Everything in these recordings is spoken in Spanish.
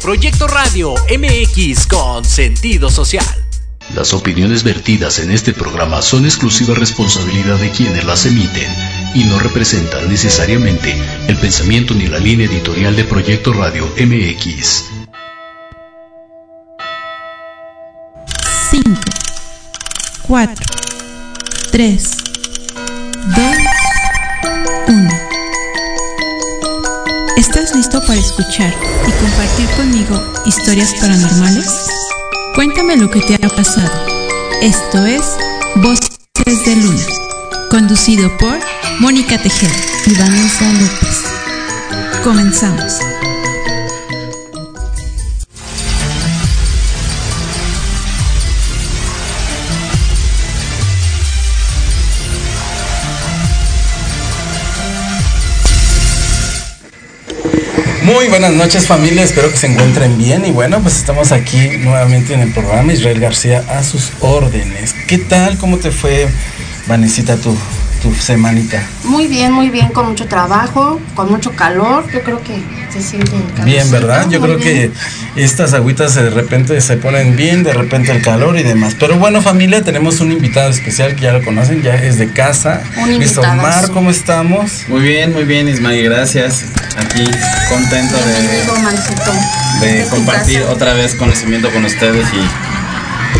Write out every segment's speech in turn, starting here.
Proyecto Radio MX con sentido social. Las opiniones vertidas en este programa son exclusiva responsabilidad de quienes las emiten y no representan necesariamente el pensamiento ni la línea editorial de Proyecto Radio MX. 5, 4, 3, 2, ¿Estás listo para escuchar y compartir conmigo historias paranormales? Cuéntame lo que te ha pasado. Esto es Voces de Luna, conducido por Mónica Tejeda y Vanessa López. Comenzamos. Muy buenas noches familia, espero que se encuentren bien y bueno, pues estamos aquí nuevamente en el programa Israel García a sus órdenes. ¿Qué tal? ¿Cómo te fue, Vanesita, tu, tu semanita? Muy bien, muy bien, con mucho trabajo, con mucho calor. Yo creo que se siente el calor. Bien, ¿verdad? Yo creo que estas agüitas de repente se ponen bien, de repente el calor y demás. Pero bueno, familia, tenemos un invitado especial que ya lo conocen, ya es de casa. Un Mr. invitadazo. Omar, ¿cómo estamos? Muy bien, muy bien, Ismael, gracias. Aquí contento de, de tu compartir otra vez conocimiento con ustedes y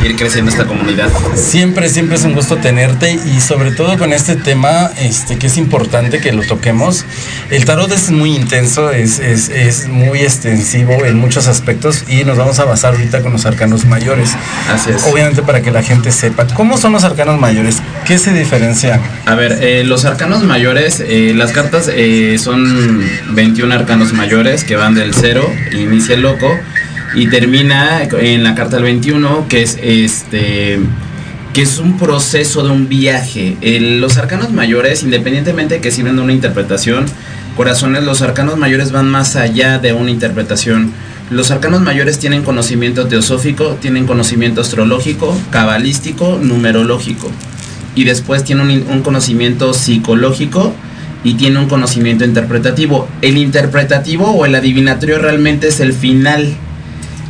ir creciendo esta comunidad. Siempre, siempre es un gusto tenerte y sobre todo con este tema este, que es importante que lo toquemos. El tarot es muy intenso, es, es, es muy extensivo en muchos aspectos y nos vamos a basar ahorita con los arcanos mayores. Así es. Obviamente para que la gente sepa cómo son los arcanos mayores, qué se diferencia. A ver, eh, los arcanos mayores, eh, las cartas eh, son 21 arcanos mayores que van del 0, inicia el loco y termina en la carta del 21, que es este que es un proceso de un viaje. Los arcanos mayores, independientemente de que sirven de una interpretación, corazones, los arcanos mayores van más allá de una interpretación. Los arcanos mayores tienen conocimiento teosófico, tienen conocimiento astrológico, cabalístico, numerológico. Y después tiene un, un conocimiento psicológico y tiene un conocimiento interpretativo. El interpretativo o el adivinatorio realmente es el final.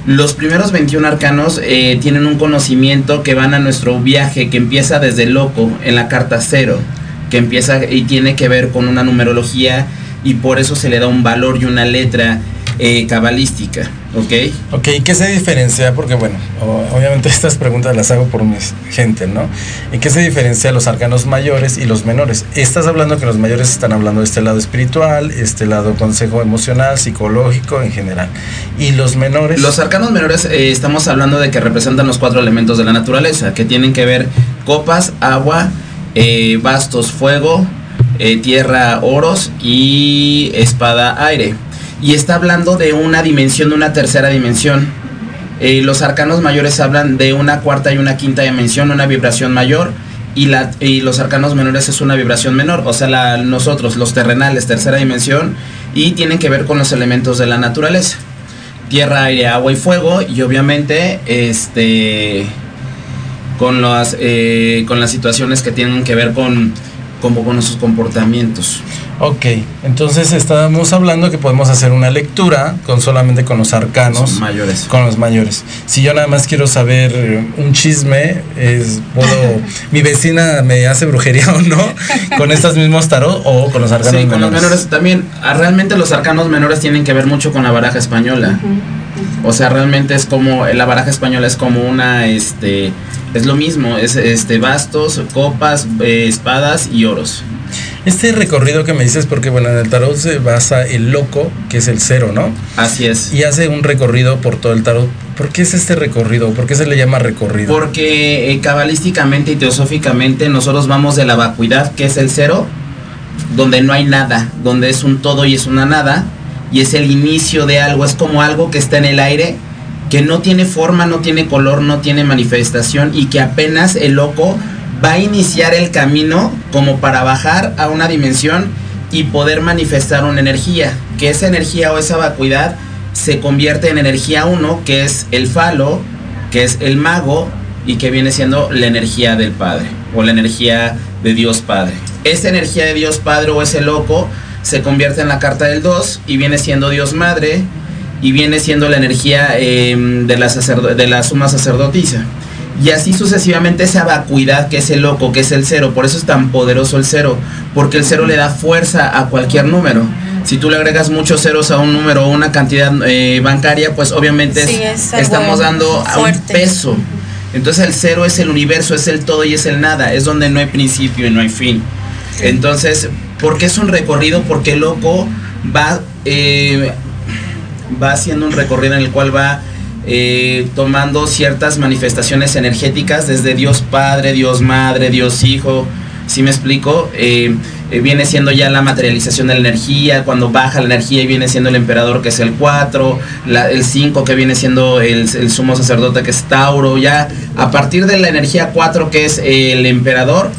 Los primeros 21 arcanos eh, tienen un conocimiento que van a nuestro viaje, que empieza desde loco, en la carta cero, que empieza y tiene que ver con una numerología y por eso se le da un valor y una letra eh, cabalística, ¿ok? Ok, ¿qué se diferencia? Porque bueno, obviamente estas preguntas las hago por mi gente, ¿no? ¿En qué se diferencia los arcanos mayores y los menores? Estás hablando que los mayores están hablando de este lado espiritual, este lado consejo emocional, psicológico en general. Y los menores... Los arcanos menores eh, estamos hablando de que representan los cuatro elementos de la naturaleza, que tienen que ver copas, agua, eh, bastos, fuego, eh, tierra, oros y espada, aire. Y está hablando de una dimensión, de una tercera dimensión. Eh, los arcanos mayores hablan de una cuarta y una quinta dimensión, una vibración mayor. Y, la, y los arcanos menores es una vibración menor, o sea, nosotros, los terrenales, tercera dimensión, y tienen que ver con los elementos de la naturaleza tierra, aire, agua y fuego y obviamente este con las eh, con las situaciones que tienen que ver con como con nuestros comportamientos. Ok, entonces estábamos hablando que podemos hacer una lectura con solamente con los arcanos. Son mayores. Con los mayores. Si yo nada más quiero saber eh, un chisme, es puedo mi vecina me hace brujería o no con estos mismos tarot o con los arcanos Sí, con los menores. menores también. ah, Realmente los arcanos menores tienen que ver mucho con la baraja española. O sea, realmente es como la baraja española es como una este es lo mismo, es este bastos, copas, eh, espadas y oros. Este recorrido que me dices, porque bueno, en el tarot se basa el loco, que es el cero, ¿no? Así es. Y hace un recorrido por todo el tarot. ¿Por qué es este recorrido? ¿Por qué se le llama recorrido? Porque eh, cabalísticamente y teosóficamente nosotros vamos de la vacuidad, que es el cero, donde no hay nada, donde es un todo y es una nada, y es el inicio de algo, es como algo que está en el aire, que no tiene forma, no tiene color, no tiene manifestación, y que apenas el loco va a iniciar el camino como para bajar a una dimensión y poder manifestar una energía, que esa energía o esa vacuidad se convierte en energía 1, que es el falo, que es el mago y que viene siendo la energía del Padre o la energía de Dios Padre. Esa energía de Dios Padre o ese loco se convierte en la carta del 2 y viene siendo Dios Madre y viene siendo la energía em, de, la de la suma sacerdotisa. Y así sucesivamente esa vacuidad que es el loco, que es el cero. Por eso es tan poderoso el cero. Porque el cero le da fuerza a cualquier número. Si tú le agregas muchos ceros a un número o una cantidad eh, bancaria, pues obviamente estamos dando a un peso. Entonces el cero es el universo, es el todo y es el nada. Es donde no hay principio y no hay fin. Entonces, ¿por qué es un recorrido? Porque el loco va, eh, va haciendo un recorrido en el cual va eh, tomando ciertas manifestaciones energéticas desde Dios Padre, Dios Madre, Dios Hijo. Si me explico? Eh, viene siendo ya la materialización de la energía, cuando baja la energía y viene siendo el emperador que es el 4, el 5 que viene siendo el, el, sumo sacerdote que es Tauro, ya a partir de la energía 4 que es el emperador,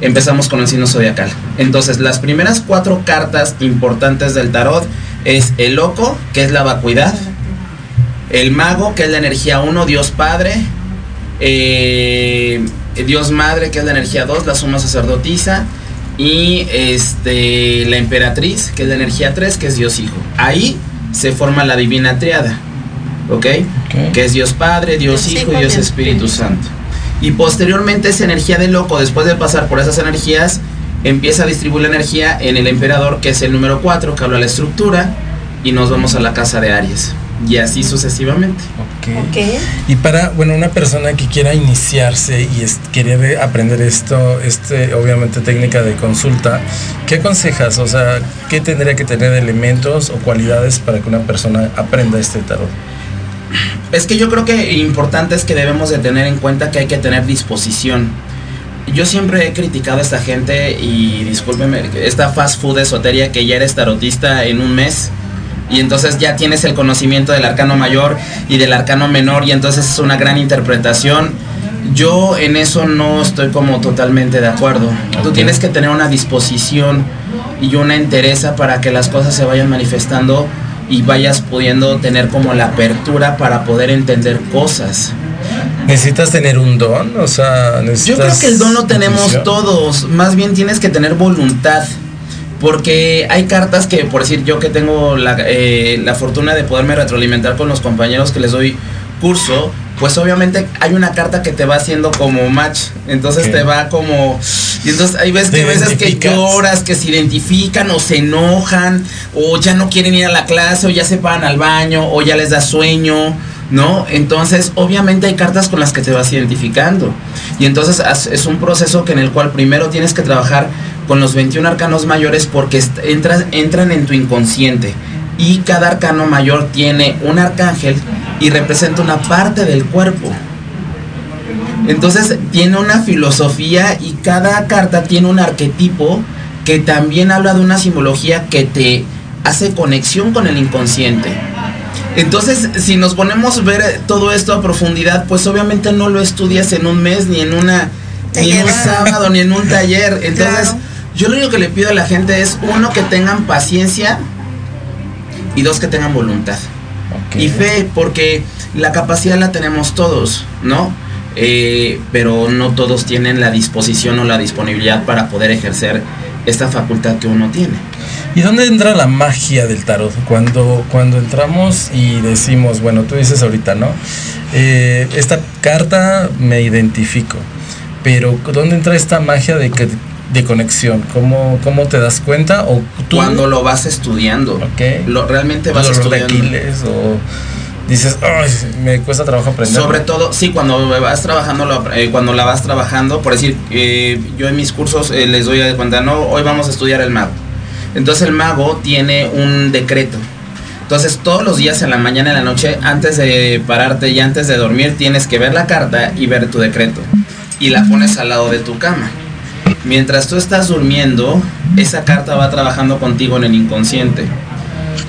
empezamos con el signo zodiacal. Entonces, las primeras cuatro cartas importantes del tarot es el loco, que es la vacuidad, el mago, que es la energía 1, Dios Padre, eh, Dios Madre, que es la energía 2, la suma sacerdotisa, y este, la emperatriz, que es la energía 3, que es Dios Hijo. Ahí se forma la divina triada, ¿ok? Que es Dios Padre, Dios, Hijo y Dios Espíritu Santo. Y posteriormente esa energía de loco, después de pasar por esas energías, empieza a distribuir la energía en el emperador, que es el número 4, que habla de la estructura, y nos vamos a la casa de Aries. Y así sucesivamente. Okay. Y para, bueno, una persona que quiera iniciarse y es, quiere aprender esto, este, obviamente técnica de consulta, ¿qué aconsejas? O sea, ¿qué tendría que tener elementos o cualidades para que una persona aprenda este tarot? Es que yo creo que importante es que debemos de tener en cuenta que hay que tener disposición. Yo siempre he criticado a esta gente y discúlpeme, esta fast food esoteria que ya eres tarotista en un mes y entonces ya tienes el conocimiento del arcano mayor y del arcano menor y entonces es una gran interpretación. Yo en eso no estoy como totalmente de acuerdo. Tú tienes que tener una disposición y una entereza para que las cosas se vayan manifestando y vayas pudiendo tener como la apertura para poder entender cosas. ¿Necesitas tener un don? O sea, Yo creo que el don lo tenemos todos, más bien tienes que tener voluntad. Porque hay cartas que, por decir, yo que tengo la, eh, la fortuna de poderme retroalimentar con los compañeros que les doy curso, pues obviamente hay una carta que te va haciendo como match. Entonces te va como. Y entonces hay veces que, veces que lloras, que se identifican o se enojan, o ya no quieren ir a la clase, o ya se van al baño, o ya les da sueño, ¿no? Entonces, obviamente hay cartas con las que te vas identificando. Y entonces es un proceso que en el cual primero tienes que trabajar con los 21 arcanos mayores porque entran, entran en tu inconsciente. Y cada arcano mayor tiene un arcángel y representa una parte del cuerpo. Entonces tiene una filosofía y cada carta tiene un arquetipo que también habla de una simbología que te hace conexión con el inconsciente. Entonces, si nos ponemos a ver todo esto a profundidad, pues obviamente no lo estudias en un mes, ni en una, ni en un sábado, ni en un taller. Entonces, yo lo único que le pido a la gente es, uno, que tengan paciencia y dos, que tengan voluntad. Y fe, porque la capacidad la tenemos todos, ¿no? Eh, pero no todos tienen la disposición o la disponibilidad para poder ejercer esta facultad que uno tiene. ¿Y dónde entra la magia del tarot? Cuando, cuando entramos y decimos, bueno, tú dices ahorita, ¿no? Eh, esta carta me identifico, pero ¿dónde entra esta magia de, que, de conexión? ¿Cómo, ¿Cómo te das cuenta? O Cuando lo vas estudiando. Ok. Lo, realmente vas estudiando. o dices, me cuesta trabajo aprender. Sobre todo, sí, cuando vas trabajando, eh, cuando la vas trabajando, por decir, eh, yo en mis cursos eh, les doy a cuenta, no, hoy vamos a estudiar el mago. Entonces el mago tiene un decreto. Entonces todos los días en la mañana y en la noche, antes de pararte y antes de dormir, tienes que ver la carta y ver tu decreto. Y la pones al lado de tu cama. Mientras tú estás durmiendo, esa carta va trabajando contigo en el inconsciente.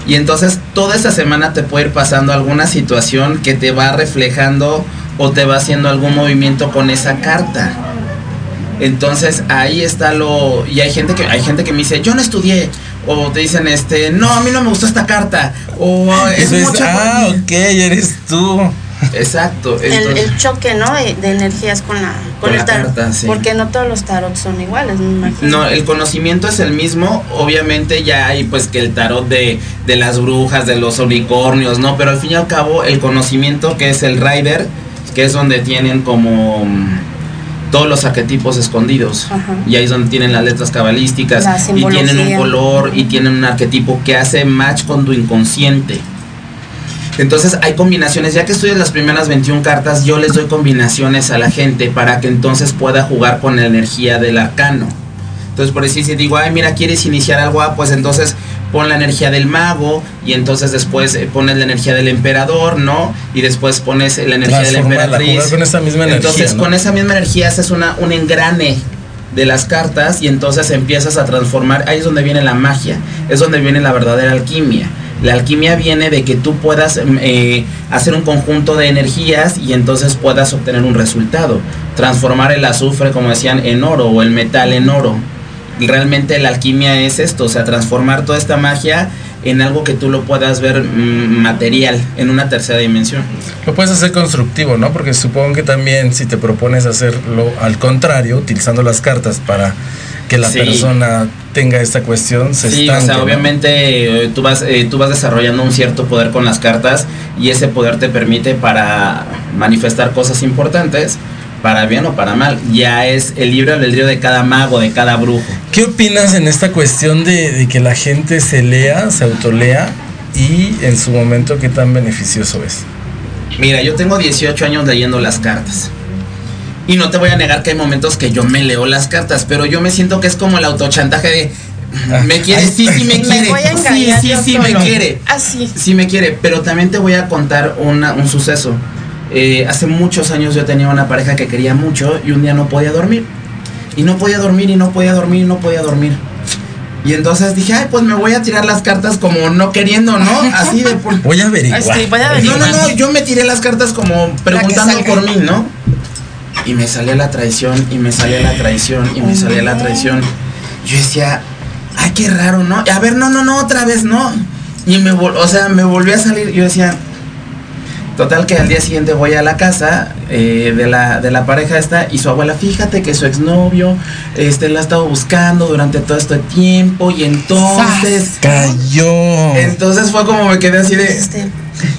Y entonces toda esa semana te puede ir pasando alguna situación que te va reflejando o te va haciendo algún movimiento con esa carta. Entonces ahí está lo y hay gente que hay gente que me dice, "Yo no estudié." O te dicen, este, no, a mí no me gustó esta carta. O es mucha. Ah, ok, eres tú. Exacto. el, el choque, ¿no? De, de energías con la con, Con el la tarot. carta, sí. Porque no todos los tarots son iguales, me imagino. No, el conocimiento es el mismo. Obviamente ya hay pues que el tarot de, de las brujas, de los unicornios, ¿no? Pero al fin y al cabo el conocimiento que es el rider, que es donde tienen como mm, todos los arquetipos escondidos. Ajá. Y ahí es donde tienen las letras cabalísticas. La y tienen un color y tienen un arquetipo que hace match con tu inconsciente. Entonces hay combinaciones, ya que estudias las primeras 21 cartas, yo les doy combinaciones a la gente para que entonces pueda jugar con la energía del arcano. Entonces por decir, si digo, ay, mira, quieres iniciar algo, ah, pues entonces pon la energía del mago y entonces después eh, pones la energía del emperador, ¿no? Y después pones la energía de la emperatriz. con esa misma entonces energía, ¿no? con esa misma energía haces una, un engrane de las cartas y entonces empiezas a transformar, ahí es donde viene la magia, es donde viene la verdadera alquimia. La alquimia viene de que tú puedas mm, eh, hacer un conjunto de energías y entonces puedas obtener un resultado. Transformar el azufre, como decían, en oro o el metal en oro. Realmente la alquimia es esto, o sea, transformar toda esta magia en algo que tú lo puedas ver mm, material, en una tercera dimensión. Lo puedes hacer constructivo, ¿no? Porque supongo que también si te propones hacerlo al contrario, utilizando las cartas para que la Sí. persona tenga esta cuestión, se Sí, o sea, ¿no? obviamente eh, tú vas, eh, tú vas desarrollando un cierto poder con las cartas y ese poder te permite para manifestar cosas importantes, para bien o para mal. Ya es el libre albedrío de cada mago, de cada brujo. ¿Qué opinas en esta cuestión de, de que la gente se lea, se autolea y en su momento qué tan beneficioso es? Mira, yo tengo 18 años leyendo las cartas. Y no te voy a negar que hay momentos que yo me leo las cartas, pero yo me siento que es como el autochantaje de me quiere, sí, sí me quiere. Sí, sí, sí me quiere. Así. Sí me quiere, pero también te voy a contar una- un suceso. Eh, hace muchos años yo tenía una pareja que quería mucho y un día no podía dormir. Y no podía dormir y no podía dormir y no podía dormir. Y entonces dije, ay, pues me voy a tirar las cartas como no queriendo, ¿no? Así de por... Voy a averiguar. Voy a No, averiguar. no, no, yo me tiré las cartas como preguntando por mí, ¿no? Y me salía la traición, y me salía la traición, y me salía la traición. Yo decía, ay, qué raro, ¿no? A ver, no, no, no, otra vez, no. Y me vol o sea, me volvió a salir, yo decía, total que al día siguiente voy a la casa eh, de, la, de la pareja esta y su abuela, fíjate que su exnovio este, la ha estado buscando durante todo este tiempo y entonces... Cayó. Entonces fue como me quedé así de... Este,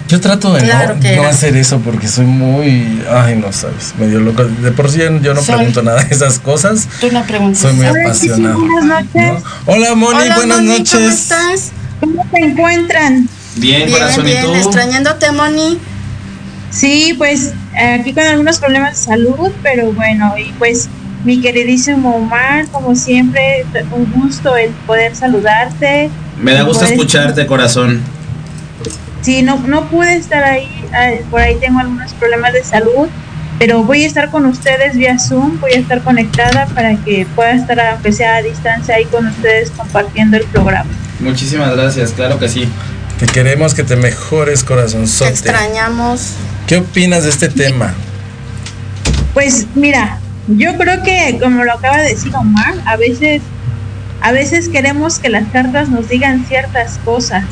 Yo trato de Claro no, hacer eso porque soy muy, ay, no sabes, medio loco. De por sí yo no Soy- pregunto nada de esas cosas. tú no preguntas. Soy muy apasionado. sí, buenas noches. ¿no? Hola Moni, Hola, buenas Moni, noches. ¿cómo estás? ¿Cómo se encuentran? Bien, Bien, corazón, bien, ¿y tú? extrañándote, Moni. Sí, pues aquí con algunos problemas de salud, pero bueno, y pues mi queridísimo Omar, como siempre, un gusto el poder saludarte. Me da gusto escucharte, corazón. Sí, no, no pude estar ahí, por ahí tengo algunos problemas de salud, pero voy a estar con ustedes vía Zoom, voy a estar conectada para que pueda estar, aunque sea a distancia, ahí con ustedes compartiendo el programa. Muchísimas gracias, claro que sí. Te queremos que te mejores, Te corazonzote. extrañamos. ¿Qué opinas de este tema? Pues mira, yo creo que como lo acaba de decir Omar, a veces, a veces queremos que las cartas nos digan ciertas cosas.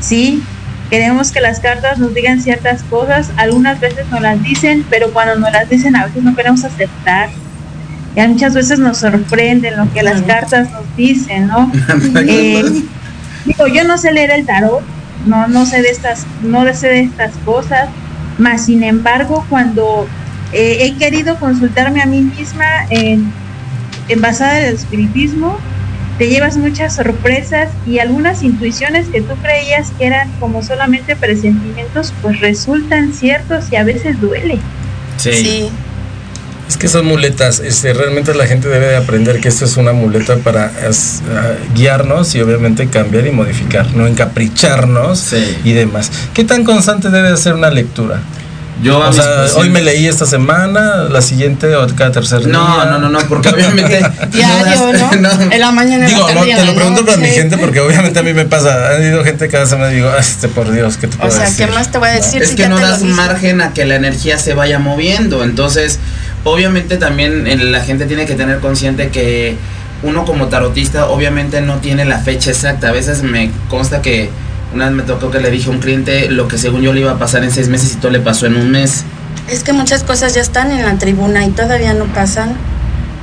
Sí, queremos que las cartas nos digan ciertas cosas, algunas veces nos las dicen, pero cuando nos las dicen a veces no queremos aceptar. Y muchas veces nos sorprenden lo que las cartas nos dicen, ¿no? Eh, digo, yo no sé leer el tarot, no, no sé de estas, no sé de estas cosas, más sin embargo, cuando eh, he querido consultarme a mí misma en, en basada en el espiritismo, te llevas muchas sorpresas y algunas intuiciones que tú creías que eran como solamente presentimientos, pues resultan ciertos y a veces duele. Sí. Sí. Es que son muletas, este, realmente la gente debe de aprender que esto es una muleta para es, guiarnos y obviamente cambiar y modificar, no encapricharnos Sí. y demás. ¿Qué tan constante debe de ser una lectura? Yo a O sea, pacientes- hoy me leí esta semana, la siguiente o cada tercer día. No, no, no, no, porque obviamente. Diario, ¿no? no. En la mañana. la Digo, no, te lo pregunto para mi gente porque obviamente a mí me pasa. Han ido gente cada semana y digo, "Ah, este por Dios, ¿qué te puedo O sea, decir? ¿qué más te voy a decir? Es si que ya no das margen a que la energía se vaya moviendo. Entonces, obviamente también eh, la gente tiene que tener consciente que uno como tarotista obviamente no tiene la fecha exacta. A veces me consta que Una vez me tocó que le dije a un cliente lo que según yo le iba a pasar en seis meses y todo le pasó en un mes. Es que muchas cosas ya están en la tribuna y todavía no pasan.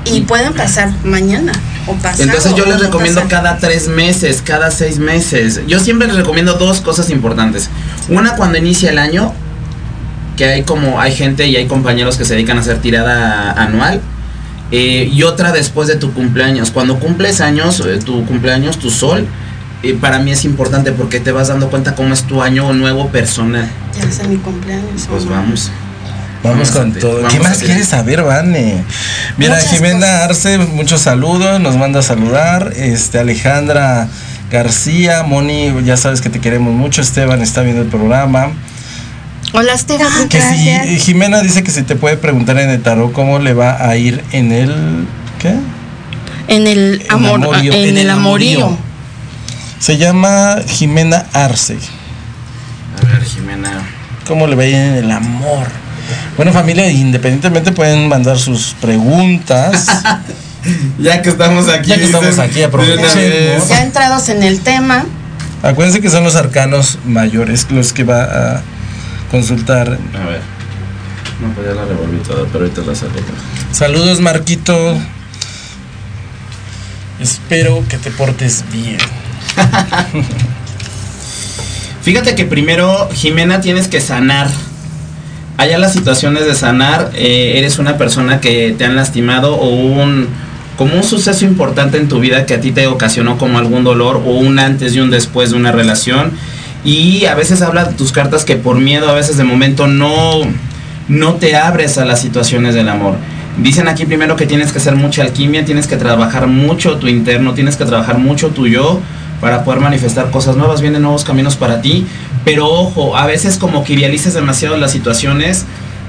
Y pueden pasar mañana o pasar. Entonces yo les recomiendo cada tres meses, cada seis meses. Yo siempre les recomiendo dos cosas importantes. Una cuando inicia el año, que hay como hay gente y hay compañeros que se dedican a hacer tirada anual. Eh, y otra después de tu cumpleaños. Cuando cumples años, eh, tu cumpleaños, tu sol, eh, para mí es importante porque te vas dando cuenta cómo es tu año nuevo personal. Ya es mi cumpleaños. Pues vamos. Vamos, con todo. ¿Qué más quieres saber, Vane? Mira, Jimena Arce, muchos saludos, nos manda a saludar. Este, Alejandra García, Moni, ya sabes que te queremos mucho. Esteban está viendo el programa. Hola Esteban, que si, Jimena dice que se te puede preguntar en el tarot cómo le va a ir en el ¿qué? En el amor, amorío, en, el amorío. Se llama Jimena Arce. A ver, Jimena. ¿Cómo le va a ir en el amor? Bueno, familia, independientemente pueden mandar sus preguntas. ya que estamos aquí. Ya que estamos aquí, aprovechemos. Ya entrados en el tema. Acuérdense que son los arcanos mayores los que va a consultar. A ver. No, pues ya la revolví toda, pero ahorita la saco. Saludos, Marquito. Espero que te portes bien. Fíjate que primero, Jimena, tienes que sanar allá las situaciones de sanar, eh, eres una persona que te han lastimado o un como un suceso importante en tu vida que a ti te ocasionó como algún dolor o un antes y un después de una relación y a veces habla de tus cartas que por miedo a veces de momento no no te abres a las situaciones del amor. Dicen aquí primero que tienes que hacer mucha alquimia, tienes que trabajar mucho tu interno, tienes que trabajar mucho tu yo para poder manifestar cosas nuevas, vienen nuevos caminos para ti, pero ojo, a veces como que idealizas demasiado las situaciones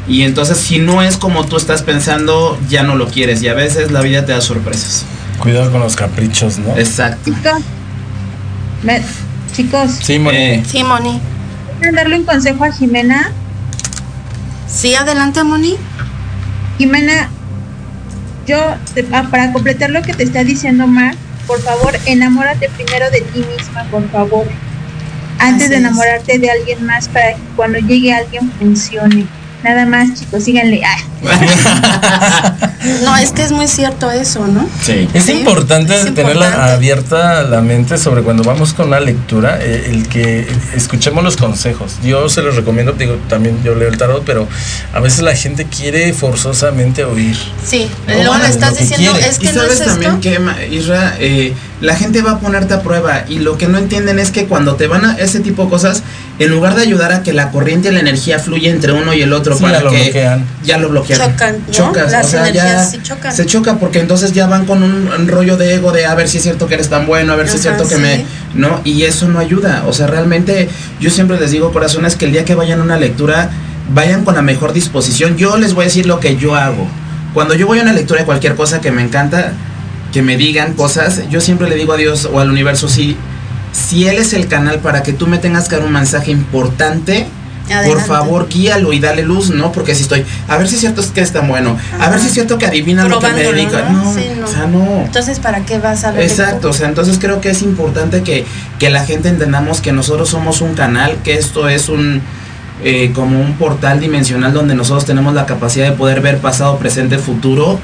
y entonces si no es como tú estás pensando, ya no lo quieres y a veces la vida te da sorpresas. Cuidado con los caprichos, ¿no? Exacto. Chicos. Sí, Moni. Eh. Sí, Moni. darle un consejo a Jimena? Sí, adelante, Moni. Jimena, yo, ah, para completar lo que te está diciendo Mar, por favor, enamórate primero de ti misma, por favor antes de enamorarte de alguien más para que cuando llegue alguien funcione. Nada más, chicos, síganle. no, es que es muy cierto eso, ¿no? Sí. Es importante tener abierta la mente sobre cuando vamos con la lectura, eh, el que escuchemos los consejos. Yo se los recomiendo, digo, también yo leo el tarot, pero a veces la gente quiere forzosamente oír. Sí, lo estás diciendo es que ¿Y sabes también que, Isra, eh, la gente va a ponerte a prueba y lo que no entienden es que cuando te van a ese tipo de cosas, en lugar de ayudar a que la corriente y la energía fluya entre uno y el otro para ya que ya lo bloquean. Chocan, Chocas, o sea, ya chocan. se choca porque entonces ya van con un, rollo de ego de a ver si es cierto que eres tan bueno, a ver si es cierto que me no y eso no ayuda, o sea, realmente yo siempre les digo corazones que el día que vayan a una lectura vayan con la mejor disposición. Yo les voy a decir lo que yo hago. Cuando yo voy a una lectura de cualquier cosa que me encanta, que me digan cosas, yo siempre le digo a Dios o al universo, si, si Él es el canal para que tú me tengas que dar un mensaje importante, por favor guíalo y dale luz, ¿no? Porque si estoy, a ver si es cierto que es tan bueno, a ver si es cierto que adivina lo que me dedica. ¿no? o sea, no. Entonces, ¿para qué vas a ver? Exacto, o sea, entonces creo que es importante que, que la gente entendamos que nosotros somos un canal, que esto es un... Eh, como un portal dimensional donde nosotros tenemos la capacidad de poder ver pasado, presente, futuro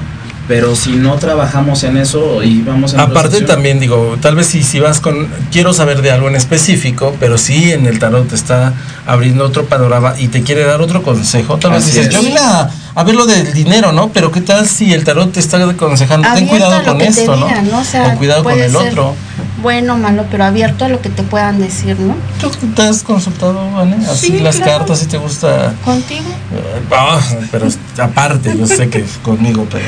pero si no trabajamos en eso y vamos a aparte también digo tal vez si si vas con quiero saber de algo en específico pero si en el tarot te está abriendo otro panorama y te quiere dar otro consejo tal vez dices yo vine a, ver lo del dinero no pero qué tal si el tarot te está aconsejando ten cuidado con esto no, o, cuidado con el otro. bueno malo pero abierto a lo que te puedan decir no tú te has consultado Vane? así las cartas si te gusta. Contigo ah, pero aparte yo sé que conmigo pero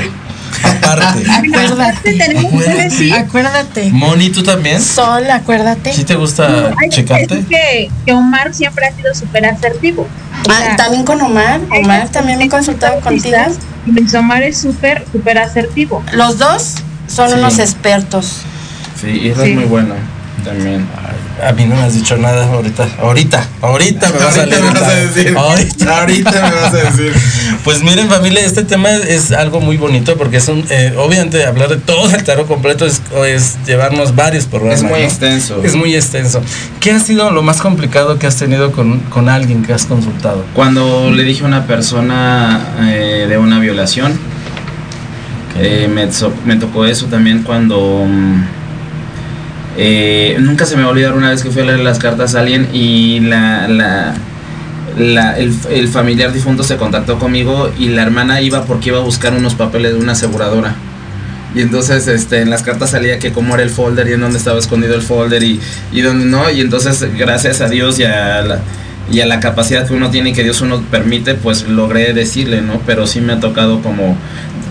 Aparte. acuérdate. Acuérdate. Moni, ¿tú también? Sol, acuérdate. ¿Sí te gusta checarte? Es que, que, Omar siempre ha sido súper asertivo. Ah, también con Omar. Omar también me he consultado contigo. Y Omar es súper, súper asertivo. Los dos son unos expertos. Sí, y es muy bueno también. A mí no me has dicho nada ahorita. Ahorita, ahorita me vas a, Ahorita me vas a decir. Ahorita. Ahorita me vas a decir. Pues miren familia, este tema es algo muy bonito porque es un, eh, obviamente hablar de todo el tarot completo es, es llevarnos varios programas. Es muy ¿no? extenso. Es muy extenso. ¿Qué ha sido lo más complicado que has tenido con, con alguien que has consultado? Cuando le dije a una persona eh, de una violación, eh, me, me tocó eso también cuando... mm, eh, nunca se me va a olvidar una vez que fui a leer las cartas a alguien y la, el, familiar difunto se contactó conmigo y la hermana iba porque iba a buscar unos papeles de una aseguradora. Y entonces este, en las cartas salía que cómo era el folder y en dónde estaba escondido el folder y, y dónde no. Y entonces gracias a Dios y a la, y a la capacidad que uno tiene y que Dios uno permite, pues logré decirle, ¿no? Pero sí me ha tocado como...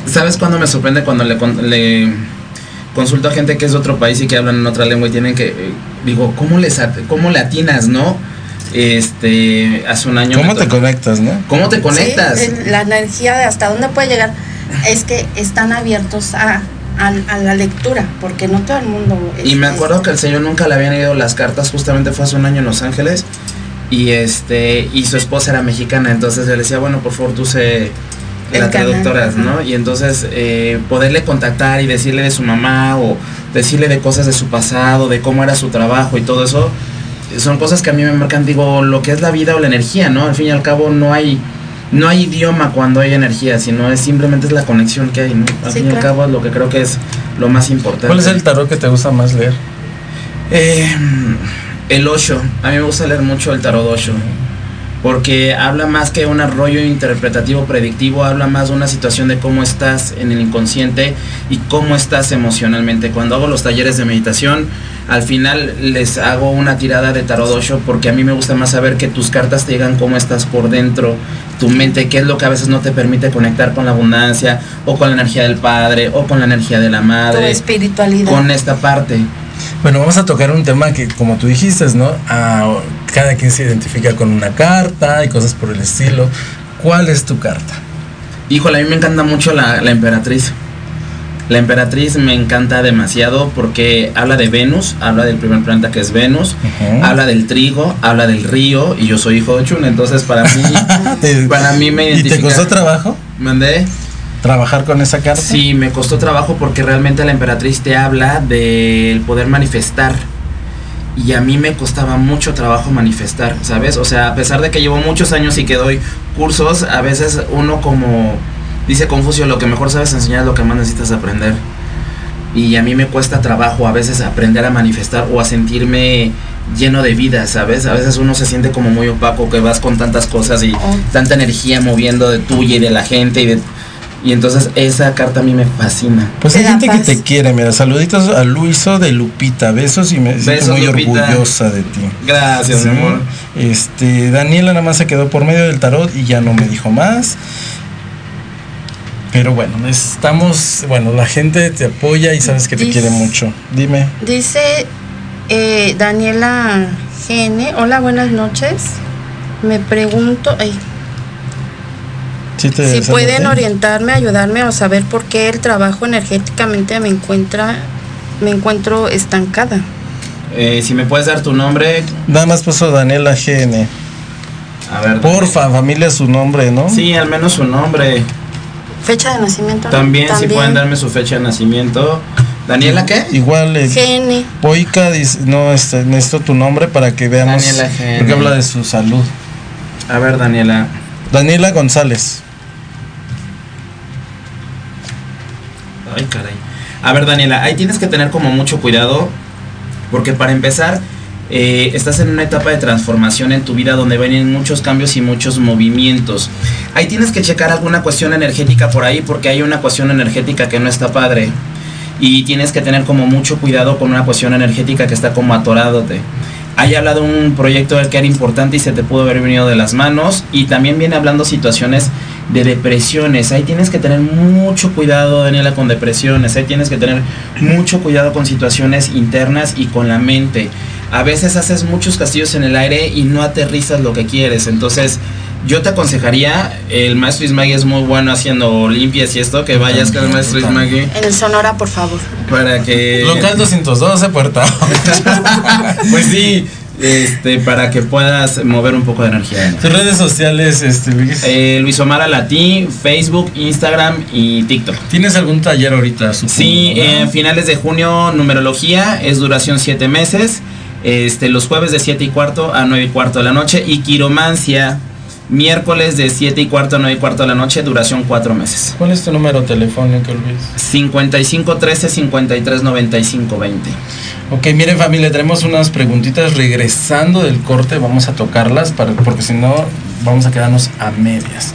¿Sabes cuándo me sorprende cuando le, le consulto a gente que es de otro país y que hablan en otra lengua y tienen que... eh, digo, ¿cómo, les ¿cómo le atinas, no? Este, hace un año... ¿Cómo te conectas, no? ¿Cómo te conectas? Sí, la energía de hasta dónde puede llegar es que están abiertos a, a, a la lectura, porque no todo el mundo. Y me este, acuerdo que el señor nunca le habían ido las cartas, justamente fue hace un año en Los Ángeles. Y este, y su esposa era mexicana, entonces yo le decía, bueno, por favor, tú sé El la canal, traductora, ajá. ¿no? Y entonces eh, poderle contactar y decirle de su mamá o decirle de cosas de su pasado, de cómo era su trabajo y todo eso, son cosas que a mí me marcan, digo, lo que es la vida o la energía, ¿no? Al fin y al cabo no hay, no hay idioma cuando hay energía, sino es simplemente es la conexión que hay, ¿no? Al Sí, fin y al cabo es lo que creo que es lo más importante. ¿Cuál es el tarot que te gusta más leer? Eh, el Osho. A mí me gusta leer mucho el tarot Osho. Porque habla más que un arroyo interpretativo predictivo, habla más de una situación de cómo estás en el inconsciente y cómo estás emocionalmente. Cuando hago los talleres de meditación, al final les hago una tirada de tarot Osho porque a mí me gusta más saber que tus cartas te digan cómo estás por dentro, tu mente, qué es lo que a veces no te permite conectar con la abundancia o con la energía del padre o con la energía de la tu madre, espiritualidad. con esta parte. Bueno, vamos a tocar un tema que, como tú dijiste, ¿no? Ah, cada quien se identifica con una carta y cosas por el estilo. ¿Cuál es tu carta? Híjole, a mí me encanta mucho la, la emperatriz. La emperatriz me encanta demasiado porque habla de Venus, habla del primer planeta que es Venus, habla del trigo, habla del río y yo soy hijo de Chun, entonces para mí, para mí me ¿Y te identifica- costó trabajo ¿Mandé? Trabajar con esa carta? Sí, me costó trabajo porque realmente la emperatriz te habla del poder manifestar. Y a mí me costaba mucho trabajo manifestar, ¿sabes? O sea, a pesar de que llevo muchos años y que doy cursos, a veces uno como dice Confucio, lo que mejor sabes enseñar es lo que más necesitas aprender. Y a mí me cuesta trabajo a veces aprender a manifestar o a sentirme lleno de vida, ¿sabes? A veces uno se siente como muy opaco, que vas con tantas cosas y Oh. tanta energía moviendo de tuya y de la gente y de y entonces esa carta a mí me fascina. Pues hay gente que te quiere, mira, saluditos a Luiso de Lupita, besos y me siento muy Lupita. orgullosa de ti. Gracias, Sí. mi amor. Este, Daniela nada más se quedó por medio del tarot y ya no me dijo más. Pero bueno, estamos, bueno, la gente te apoya y sabes que te quiere mucho. Dime. Dice eh, Daniela GN, hola, buenas noches. Me pregunto, ay, ¿Sí te si pueden orientarme, ayudarme a saber por qué el trabajo energéticamente me encuentra, me encuentro estancada. Eh, si me puedes dar tu nombre, Nada más puso Daniela GN. a ver. Porfa, familia su nombre, ¿no? Sí, al menos su nombre. Fecha de nacimiento. También, si pueden darme su fecha de nacimiento. ¿Daniela qué? Igual eh, GN. Poica dice, no, este, necesito tu nombre para que veamos Daniela GN. porque habla de su salud. A ver, Daniela. Daniela González. Ay, caray. A ver, Daniela, ahí tienes que tener como mucho cuidado. Porque para empezar, eh, estás en una etapa de transformación en tu vida donde vienen muchos cambios y muchos movimientos. Ahí tienes que checar alguna cuestión energética por ahí porque hay una cuestión energética que no está padre. Y tienes que tener como mucho cuidado con una cuestión energética que está como atoradote. Hay hablado un proyecto que era importante y se te pudo haber venido de las manos. Y también viene hablando situaciones de depresiones. Ahí tienes que tener mucho cuidado, Daniela, con depresiones. Ahí tienes que tener mucho cuidado con situaciones internas y con la mente. A veces haces muchos castillos en el aire y no aterrizas lo que quieres. Entonces yo te aconsejaría, el maestro Ismagui es muy bueno haciendo limpias y esto, que vayas con el maestro Ismagui En el Sonora, por favor. para que... Local 212, puerta. Pues sí, este, para que puedas mover un poco de energía. Tus redes sociales, este, Luis. Eh, Luis Omar Alatí, Facebook, Instagram y TikTok. ¿Tienes algún taller ahorita? supongo, Sí, en finales de junio, numerología, es duración 7 meses. Este, los jueves de 7 y cuarto a 9 y cuarto de la noche. Y quiromancia, miércoles de 7 y cuarto a 9 y cuarto de la noche, duración 4 meses. ¿Cuál es tu número telefónico, Luis? 55 13 53 95 20. Ok, miren familia, tenemos unas preguntitas regresando del corte, vamos a tocarlas para, porque si no vamos a quedarnos a medias.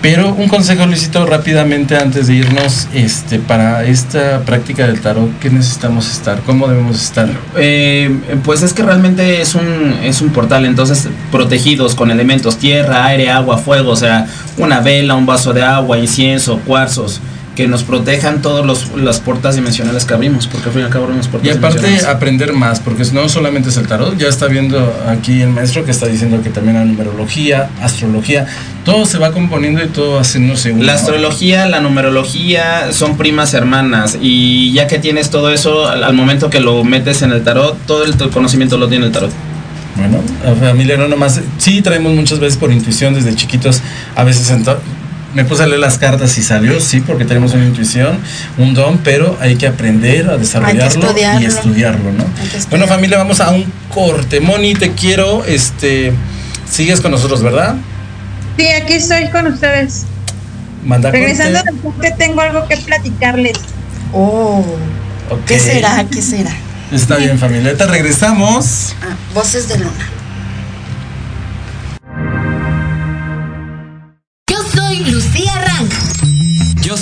Pero un consejo, Luisito, rápidamente antes de irnos, este, para esta práctica del tarot, ¿qué necesitamos estar? ¿Cómo debemos estar? Eh, pues es que realmente es un, es un portal, entonces protegidos con elementos tierra, aire, agua, fuego, o sea, una vela, un vaso de agua, incienso, cuarzos, que nos protejan todas las puertas dimensionales que abrimos, porque al fin y al cabo abrimos puertas Y aparte aprender más, porque no solamente es el tarot, ya está viendo aquí el maestro que está diciendo que también la numerología, astrología, todo se va componiendo y todo haciéndose uno. La astrología, la numerología son primas hermanas y ya que tienes todo eso, al, al momento que lo metes en el tarot, todo el, conocimiento lo tiene el tarot. Bueno, familia no nomás, sí traemos muchas veces por intuición desde chiquitos, a veces ento- me puse a leer las cartas y salió, sí, porque tenemos una intuición, un don, pero hay que aprender a desarrollarlo y estudiarlo. ¿no? Bueno, familia, vamos a un corte. Moni, te quiero, este, sigues con nosotros, ¿verdad? Sí, aquí estoy con ustedes. Manda Regresando del corte, tengo algo que platicarles. Oh. ¿qué será? ¿Qué será? Está bien, familia. Ahorita regresamos. Ah, voces de luna.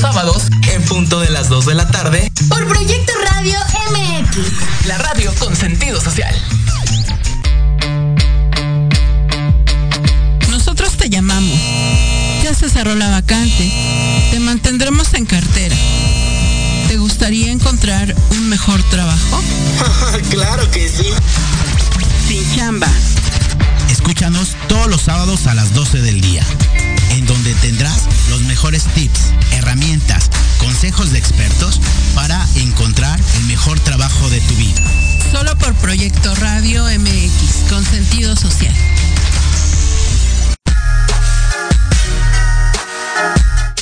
Sábados En punto de las 2 de la tarde. Por Proyecto Radio MX. la radio con sentido social. Nosotros te llamamos. Ya se cerró la vacante. Te mantendremos en cartera. ¿Te gustaría encontrar un mejor trabajo? claro que sí. Sin chamba. Escúchanos todos los sábados a las 12 del día, en donde tendrás los mejores tips, herramientas, consejos de expertos para encontrar el mejor trabajo de tu vida. Solo por Proyecto Radio MX, con sentido social.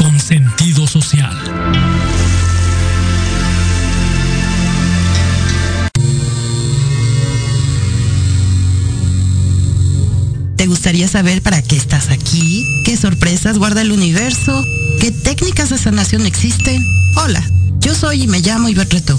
con sentido social. ¿Te gustaría saber para qué estás aquí? ¿Qué sorpresas guarda el universo? ¿Qué técnicas de sanación existen? Hola, Yo soy y me llamo Ivette Reto.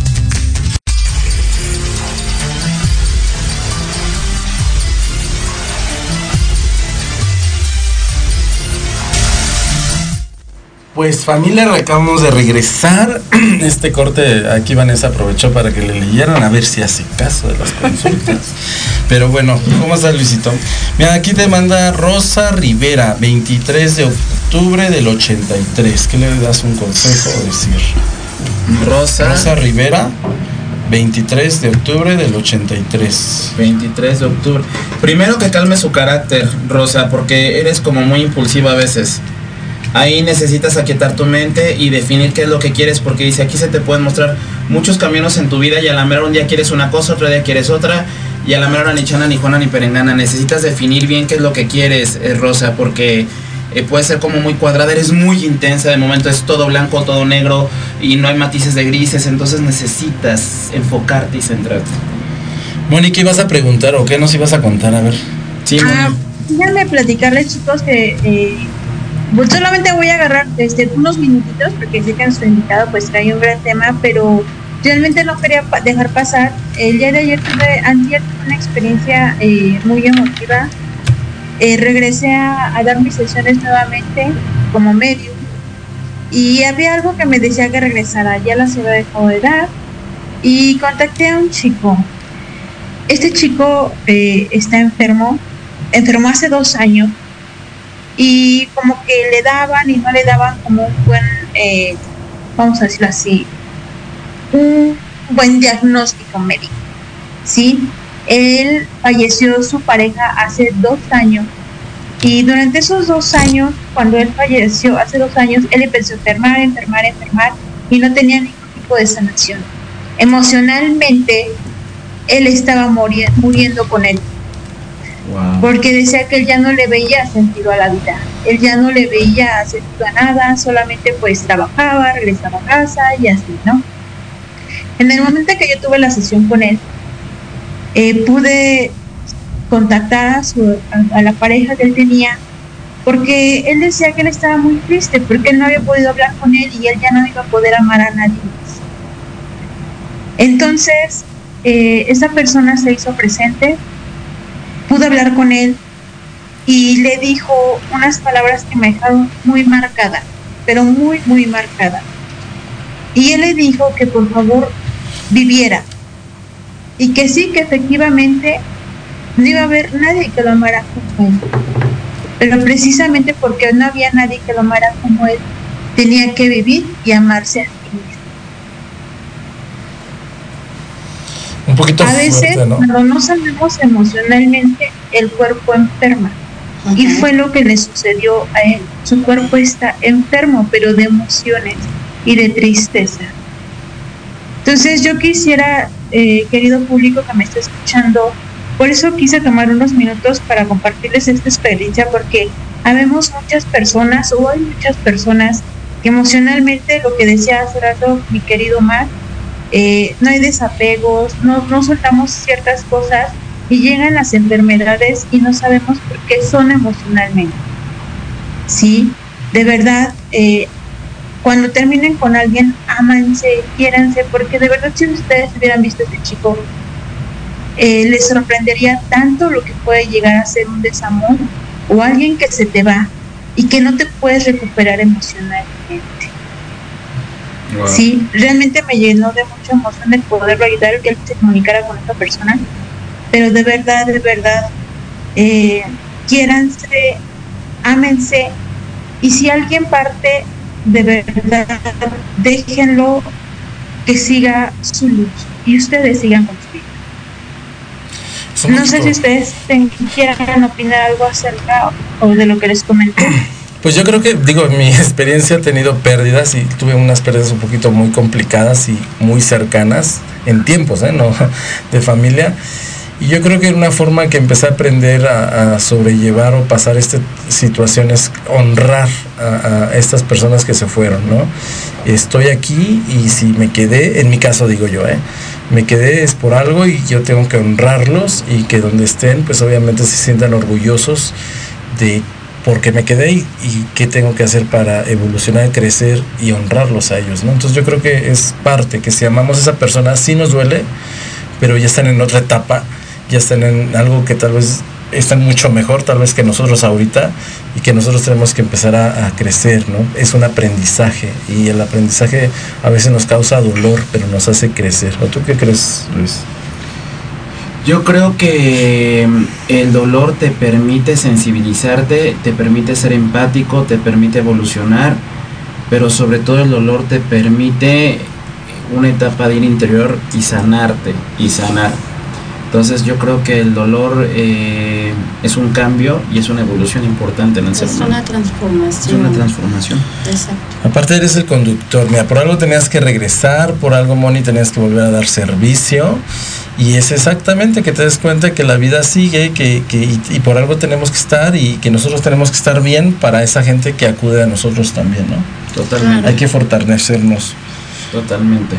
Pues familia, acabamos de regresar. Este corte aquí Vanessa aprovechó para que le leyeran a ver si hace caso de las consultas. Pero bueno, ¿cómo estás Luisito? Mira, aquí te manda Rosa Rivera, 23 de octubre del 83. ¿Qué le das un consejo o decir? Rosa. Rosa Rivera, 23 de octubre del 83. 23 de octubre. Primero que calme su carácter, Rosa, porque eres como muy impulsiva a veces. Ahí necesitas aquietar tu mente y definir qué es lo que quieres, porque dice aquí se te pueden mostrar muchos caminos en tu vida y a la mera un día quieres una cosa, otro día quieres otra, y a la mera hora ni chana, ni juana, ni perengana. Necesitas definir bien qué es lo que quieres, eh, Rosa, porque eh, puede ser como muy cuadrada, eres muy intensa, de momento es todo blanco, todo negro y no hay matices de grises, entonces necesitas enfocarte y centrarte. Moni, ¿qué ibas a preguntar o qué nos ibas a contar? A ver. Sí, Ah, déjame platicarles chicos que eh, pues solamente voy a agarrar este, unos minutitos porque sé que nuestro invitado pues trae un gran tema, pero realmente no quería dejar pasar. El día de ayer tuve, tuve una experiencia eh, muy emotiva. Eh, regresé a, dar mis sesiones nuevamente como medio y había algo que me decía que regresara. Ya la ciudad de dar y contacté a un chico. Este chico eh, está enfermo, enfermó hace dos años y como que le daban y no le daban como un buen, eh, vamos a decirlo así, un buen diagnóstico médico. ¿sí? Él falleció su pareja hace dos años y durante esos dos años, cuando él falleció hace dos años, él empezó a enfermar, enfermar, enfermar y no tenía ningún tipo de sanación. Emocionalmente, él estaba muri- muriendo con porque decía que él ya no le veía sentido a la vida, él ya no le veía sentido a nada, solamente pues trabajaba, regresaba a casa y así, ¿no? En el momento que yo tuve la sesión con él, eh, pude contactar a, su, a, la pareja que él tenía, porque él decía que él estaba muy triste, porque él no había podido hablar con él y él ya no iba a poder amar a nadie. Entonces, eh, esa persona se hizo presente, pude hablar con él y le dijo unas palabras que me dejaron muy marcada, pero muy, muy marcada. Y él le dijo que por favor viviera y que sí, que efectivamente no iba a haber nadie que lo amara como él. Pero precisamente porque no había nadie que lo amara como él, tenía que vivir y amarse a sí mismo. Un poquito A veces, fuerte, ¿no? cuando no sanamos emocionalmente, el cuerpo enferma. Y fue lo que le sucedió a él. Su cuerpo está enfermo, pero de emociones y de tristeza. Entonces yo quisiera, eh, querido público que me está escuchando, por eso quise tomar unos minutos para compartirles esta experiencia, porque habemos muchas personas, o hay muchas personas que emocionalmente, lo que decía hace rato mi querido Mar, eh, no hay desapegos, no, no soltamos ciertas cosas y llegan las enfermedades y no sabemos por qué son emocionalmente. Sí, de verdad, eh, cuando terminen con alguien, ámanse, quiéranse, porque de verdad si ustedes hubieran visto a este chico, eh, les sorprendería tanto lo que puede llegar a ser un desamor o alguien que se te va y que no te puedes recuperar emocionalmente. Sí, realmente me llenó de mucha emoción el poderlo ayudar, que él se comunicara con esta persona. Pero de verdad, de verdad, eh, quiéranse, ámense. Y si alguien parte, de verdad, déjenlo que siga su luz y ustedes sigan con su vida. No sé si ustedes quieran opinar algo acerca o de lo que les comenté. Pues yo creo que, digo, mi experiencia he tenido pérdidas y tuve unas pérdidas un poquito muy complicadas y muy cercanas en tiempos, ¿eh? No, de familia. Y yo creo que una forma que empecé a aprender a, sobrellevar o pasar estas situaciones, honrar a, a estas personas que se fueron, ¿no? Estoy aquí y si me quedé, en mi caso digo yo, ¿eh? Me quedé es por algo y yo tengo que honrarlos y que donde estén, pues obviamente se sientan orgullosos de por qué me quedé y qué tengo que hacer para evolucionar, crecer y honrarlos a ellos, ¿no? Entonces yo creo que es parte, que si amamos a esa persona, sí nos duele, pero ya están en otra etapa, ya están en algo que tal vez están mucho mejor, tal vez que nosotros ahorita, y que nosotros tenemos que empezar a, a crecer, ¿no? Es un aprendizaje, y el aprendizaje a veces nos causa dolor, pero nos hace crecer. ¿O tú qué crees, Luis? Yo creo que mm, el dolor te permite sensibilizarte, te permite ser empático, te permite evolucionar, pero sobre todo el dolor te permite una etapa de ir interior y sanarte y sanar. Entonces yo creo que el dolor eh, es un cambio y es una evolución importante en el ser Es una transformación. Es una transformación. Exacto. Aparte eres el conductor, mira, por algo tenías que regresar, por algo Moni tenías que volver a dar servicio y es exactamente que te des cuenta que la vida sigue que, que- y, y por algo tenemos que estar y que nosotros tenemos que estar bien para esa gente que acude a nosotros también, ¿no? Totalmente. Hay que fortalecernos. Totalmente.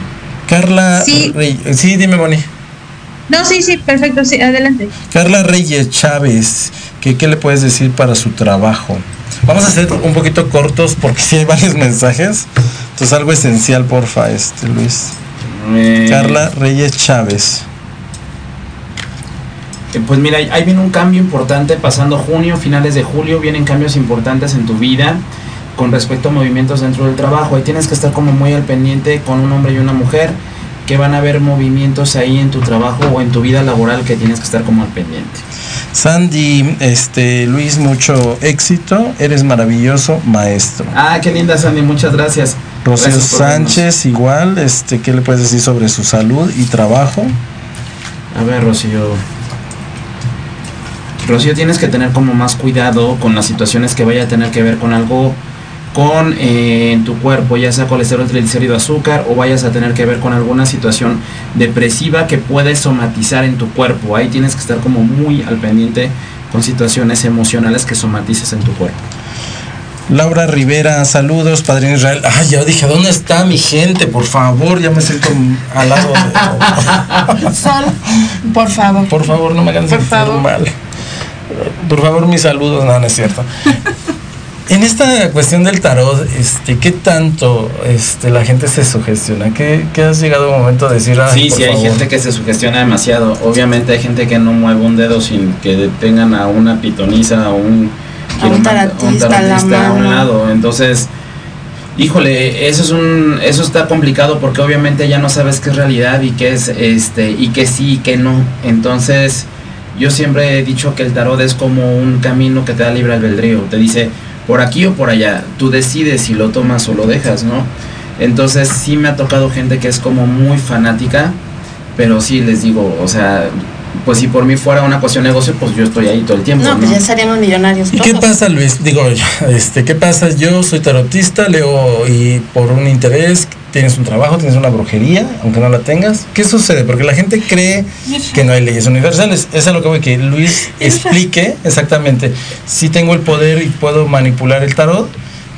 Carla, Sí. Sí, dime Moni. No, sí, sí, perfecto, sí, adelante. Carla Reyes Chávez, ¿qué, ¿qué le puedes decir para su trabajo? Vamos a hacer un poquito cortos porque sí hay varios mensajes. Entonces algo esencial, porfa, este Luis. Eh, Carla Reyes Chávez. Eh, Pues mira, ahí viene un cambio importante pasando junio, finales de julio, vienen cambios importantes en tu vida con respecto a movimientos dentro del trabajo. Ahí tienes que estar como muy al pendiente con un hombre y una mujer que van a haber movimientos ahí en tu trabajo o en tu vida laboral que tienes que estar como al pendiente. Sandy, este Luis, mucho éxito. Eres maravilloso, maestro. Ah, qué linda Sandy, muchas gracias. Rocío vernos. Sánchez, igual, este, ¿qué le puedes decir sobre su salud y trabajo? A ver, Rocío. Rocío, tienes que tener como más cuidado con las situaciones que vaya a tener que ver con algo con eh, en tu cuerpo, ya sea colesterol, triglicérido, azúcar, o vayas a tener que ver con alguna situación depresiva que puedes somatizar en tu cuerpo. Ahí tienes que estar como muy al pendiente con situaciones emocionales que somatices en tu cuerpo. Laura Rivera, saludos, Padre Israel. Ay, ya dije, ¿dónde está mi gente? Por favor, ya me siento al lado. de- Sol, por favor. Por favor, no me hagan Por sentir favor. mal. Por favor, mis saludos. No, no es cierto. En esta cuestión del tarot, este, ¿qué tanto este, la gente se sugestiona? ¿Qué, qué has llegado a un momento de decir? Sí, sí, hay favor"? gente que se sugestiona demasiado. Obviamente hay gente que no mueve un dedo sin que tengan a una pitonisa o un, A un taratista a la a un mano. lado. Entonces, híjole, eso es un, eso está complicado porque obviamente ya no sabes qué es realidad y qué es este y qué sí y qué no. Entonces, yo siempre he dicho que el tarot es como un camino que te da libre albedrío. Te dice por aquí o por allá. Tú decides si lo tomas o lo dejas, ¿no? Entonces sí me ha tocado gente que es como muy fanática, pero sí les digo, o sea, pues si por mí fuera una cuestión de negocio, pues yo estoy ahí todo el tiempo. No, ¿no? pues ya seríamos millonarios. ¿Y qué pasa, Luis? Digo, este, ¿qué pasa? Yo soy tarotista, leo y por un interés tienes un trabajo, tienes una brujería, aunque no la tengas. ¿Qué sucede? Porque la gente cree que no hay leyes universales. Eso es lo que voy que Luis explique exactamente. Si tengo el poder y puedo manipular el tarot,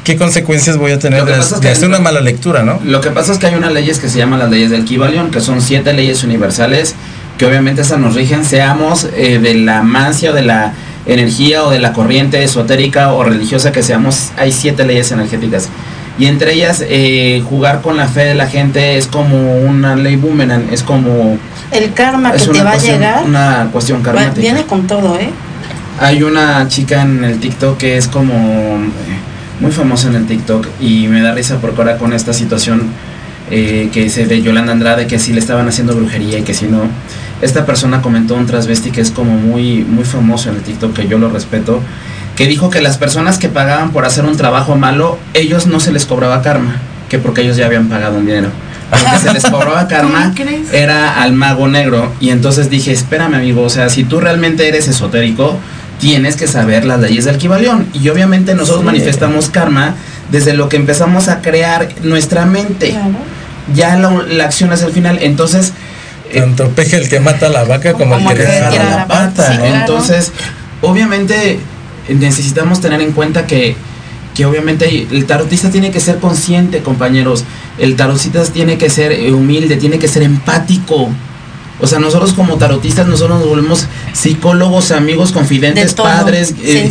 ¿qué consecuencias voy a tener de, es de que- hacer una mala lectura, no? Lo que pasa es que hay unas leyes que se llaman las leyes del Kibalión, que son siete leyes universales, que obviamente esas nos rigen, seamos eh, de la mancia o de la energía o de la corriente esotérica o religiosa que seamos, hay siete leyes energéticas. Y entre ellas, eh, jugar con la fe de la gente es como una ley boomerang, es como... El karma que es te va a llegar Una cuestión karmática. viene con todo, ¿eh? Hay una chica en el TikTok que es como eh, muy famosa en el TikTok y me da risa porque ahora con esta situación eh, que se de Yolanda Andrade que si le estaban haciendo brujería y que si no. Esta persona comentó un transvesti que es como muy muy famoso en el TikTok que yo lo respeto que dijo que las personas que pagaban por hacer un trabajo malo, ellos no se les cobraba karma, que porque ellos ya habían pagado un dinero. Lo que se les cobraba karma era al mago negro. Y entonces dije, espérame amigo, o sea, si tú realmente eres esotérico, tienes que saber las leyes del Kibalión. Y obviamente nosotros Sí. manifestamos karma desde lo que empezamos a crear nuestra mente. Ya la, la acción es el final. Entonces, Tanto peje el que mata a la vaca como, el que le jala la pata, ¿no? entonces, obviamente eh, necesitamos tener en cuenta que, que obviamente el tarotista tiene que ser consciente, compañeros. El tarotista tiene que ser eh, humilde, tiene que ser empático. O sea, nosotros como tarotistas, nosotros nos volvemos psicólogos, amigos, confidentes, todo, padres. eh,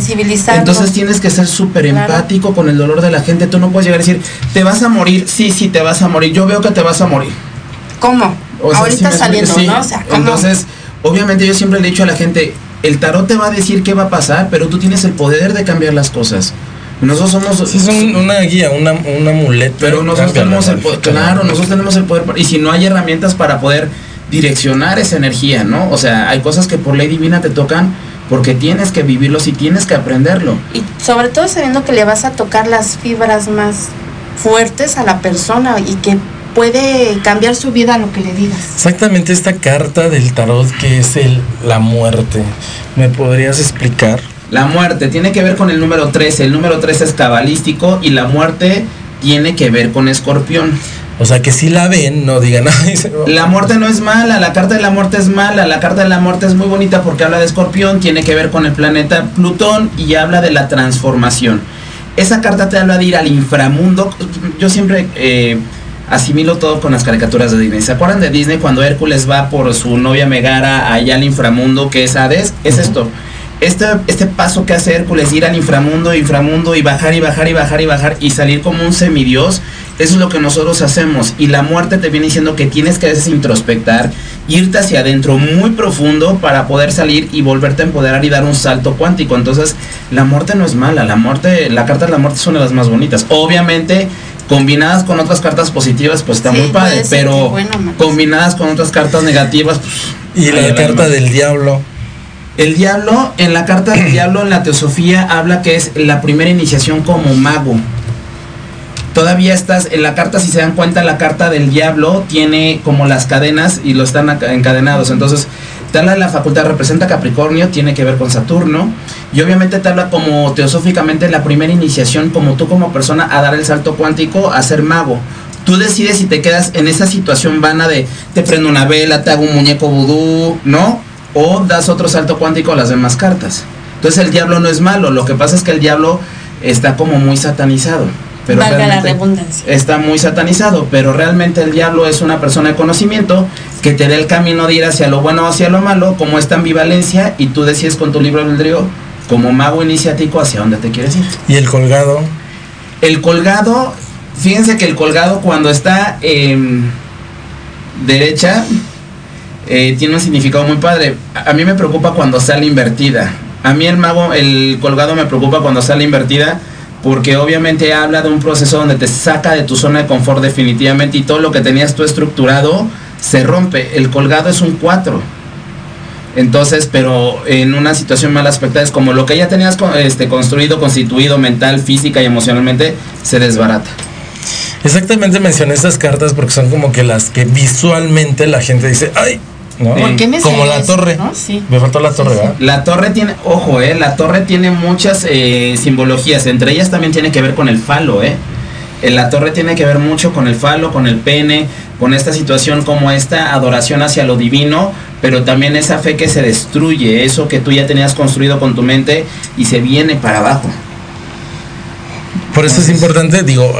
entonces tienes que ser súper Claro. empático con el dolor de la gente. Tú no puedes llegar a decir, te vas a morir. Sí, sí, te vas a morir. Yo veo que te vas a morir. ¿Cómo? O sea, Ahorita sí saliendo, sí. ¿no? O sea, ¿cómo? Entonces, obviamente yo siempre le he dicho a la gente, el tarot te va a decir qué va a pasar, pero tú tienes el poder de cambiar las cosas. Nosotros somos... Sí, es un- una guía, una, un amuleto. Pero nosotros tenemos el poder, claro, nosotros tenemos el poder, y si no hay herramientas para poder direccionar esa energía, ¿no? O sea, hay cosas que por ley divina te tocan porque tienes que vivirlos y tienes que aprenderlo. Y sobre todo sabiendo que le vas a tocar las fibras más fuertes a la persona y que puede cambiar su vida a lo que le digas. Exactamente esta carta del tarot que es el la muerte. ¿Me podrías explicar? La muerte tiene que ver con el número 13, el número 13 es cabalístico y la muerte tiene que ver con escorpión. O sea, que si la ven, no digan, "Ay, se- La muerte no es mala, la carta de la muerte es mala, la carta de la muerte es muy bonita porque habla de escorpión, tiene que ver con el planeta Plutón y habla de la transformación. Esa carta te habla de ir al inframundo. Yo siempre eh, asimilo todo con las caricaturas de Disney. ¿Se acuerdan de Disney cuando Hércules va por su novia Megara allá al inframundo que es Hades? Es esto. Este, este paso que hace Hércules, ir al inframundo, inframundo y bajar y bajar y bajar y bajar y salir como un semidios, eso es lo que nosotros hacemos. Y la muerte te viene diciendo que tienes que a veces introspectar, irte hacia adentro muy profundo para poder salir y volverte a empoderar y dar un salto cuántico. Entonces, la muerte no es mala, la muerte, la carta de la muerte es una de las más bonitas. Obviamente, combinadas con otras cartas positivas, pues está Sí, muy padre, pero bueno, combinadas con otras cartas negativas, pues, Y la carta del diablo. El diablo, en la carta del diablo, en la teosofía, habla que es la primera iniciación como mago. Todavía estás, en la carta, si se dan cuenta, la carta del diablo tiene como las cadenas y lo están encadenados. Entonces, habla de la facultad, representa Capricornio, tiene que ver con Saturno. Y obviamente te habla como teosóficamente la primera iniciación, como tú como persona, a dar el salto cuántico, a ser mago. Tú decides si te quedas en esa situación vana de te prendo una vela, te hago un muñeco vudú, ¿no? O das otro salto cuántico a las demás cartas. Entonces el diablo no es malo, lo que pasa es que el diablo está como muy satanizado. Pero Valga la realmente redundancia. está muy satanizado, pero realmente el diablo es una persona de conocimiento que te da el camino de ir hacia lo bueno o hacia lo malo, como esta ambivalencia, y tú decides con tu libro albedrío, como mago iniciático, hacia dónde te quieres ir. Y el colgado. El colgado, fíjense que el colgado cuando está en derecha eh, tiene un significado muy padre. A, a mí me preocupa cuando sale invertida. A mí el mago, el colgado me preocupa cuando sale invertida porque obviamente habla de un proceso donde te saca de tu zona de confort definitivamente y todo lo que tenías tú estructurado se rompe. El colgado es un 4. Entonces, pero en una situación mal aspectada es como lo que ya tenías este, construido, constituido mental, física y emocionalmente, se desbarata. Exactamente mencioné estas cartas porque son como que las que visualmente la gente dice, ¡ay! ¿No? ¿Por qué como la torre. Me faltó la torre, ¿verdad? La torre tiene, ojo, eh, la torre tiene muchas eh, simbologías, entre ellas también tiene que ver con el falo, eh. Eh, La torre tiene que ver mucho con el falo, con el pene, con esta situación como esta adoración hacia lo divino, pero también esa fe que se destruye, eso que tú ya tenías construido con tu mente y se viene para abajo. Por eso es importante, digo,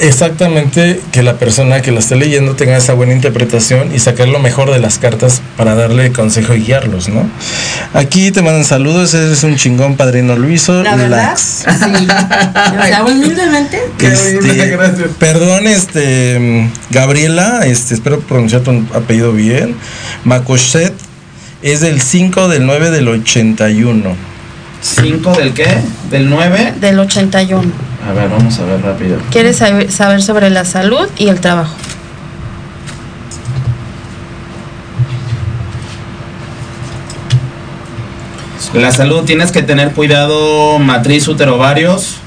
exactamente que la persona que la esté leyendo tenga esa buena interpretación y sacar lo mejor de las cartas para darle consejo y guiarlos, ¿no? Aquí te mandan saludos, eres un chingón, padrino Luiso. La verdad, Lax. sí. O sea, humildemente. Este, perdón, este Gabriela, este, espero pronunciar tu apellido bien. Macochet es del 5 del 9 del 81. ¿5 del qué? ¿Del 9? Del 81. A ver, vamos a ver rápido. ¿Quieres saber, saber sobre la salud y el trabajo? La salud, tienes que tener cuidado matriz, útero, ovarios.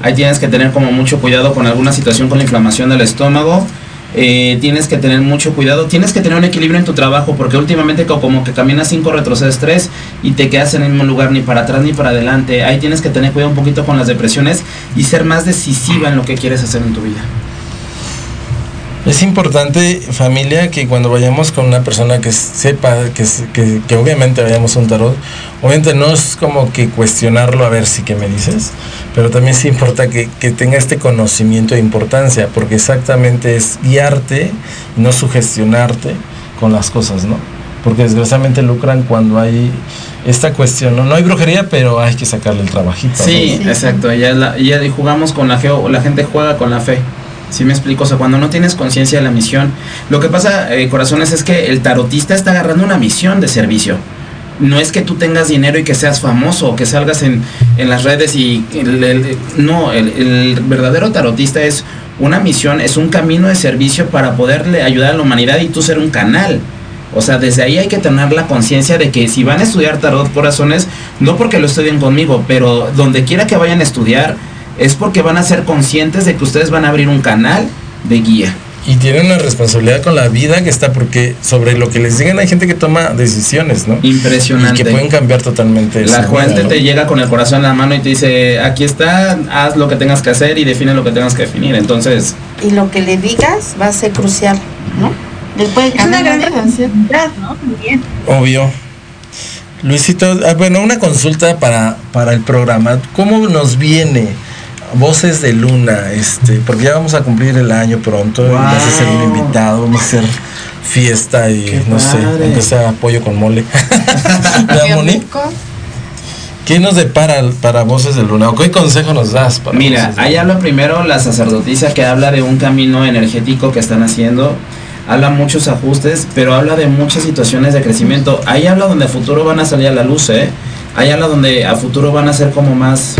Ahí tienes que tener como mucho cuidado con alguna situación con la inflamación del estómago. Eh, tienes que tener mucho cuidado, tienes que tener un equilibrio en tu trabajo, porque últimamente co- como que caminas cinco, retrocedes tres y te quedas en el mismo lugar, ni para atrás ni para adelante. Ahí tienes que tener cuidado un poquito con las depresiones y ser más decisiva en lo que quieres hacer en tu vida. Es importante, familia, que cuando vayamos con una persona que sepa, que, que, que obviamente vayamos a un tarot, obviamente no es como que cuestionarlo a ver si que me dices, pero también sí importa que, que tenga este conocimiento de importancia, porque exactamente es guiarte no sugestionarte con las cosas, ¿no? Porque desgraciadamente lucran cuando hay esta cuestión, ¿no? No hay brujería, pero hay que sacarle el trabajito. ¿no? Sí, exacto. Ya, la, ya jugamos con la fe, o la gente juega con la fe. ¿Sí me explico? O sea, cuando no tienes conciencia de la misión. Lo que pasa, eh, corazones, es que el tarotista está agarrando una misión de servicio. No es que tú tengas dinero y que seas famoso o que salgas en, en las redes y... no, el, el verdadero tarotista es una misión, es un camino de servicio para poderle ayudar a la humanidad y tú ser un canal. O sea, desde ahí hay que tener la conciencia de que si van a estudiar tarot corazones, no porque lo estudien conmigo, pero donde quiera que vayan a estudiar, es porque van a ser conscientes de que ustedes van a abrir un canal de guía. Y tienen una responsabilidad con la vida que está, porque sobre lo que les digan hay gente que toma decisiones, ¿no? Impresionante. Y que pueden cambiar totalmente La gente ¿no? te llega con el corazón en la mano y te dice, aquí está, haz lo que tengas que hacer y define lo que tengas que definir. Entonces, Y lo que le digas va a ser crucial, ¿no? Puede Es una cambiar gran responsabilidad, ¿no? También. Obvio. Luisito, ah, bueno, una consulta para, para el programa. ¿Cómo nos viene Voces de Luna? Este, porque ya vamos a cumplir el año pronto. y Vas a ser un invitado, vamos a hacer fiesta y Qué no sé, padre. aunque sea pollo con mole. ¿Qué nos depara para Voces de Luna? ¿O qué consejo nos das para Mira, Voces de ahí habla primero la sacerdotisa que habla de un camino energético que están haciendo. Habla muchos ajustes, pero habla de muchas situaciones de crecimiento. Ahí habla donde a futuro van a salir a la luz, ¿eh? Ahí habla donde a futuro van a ser como más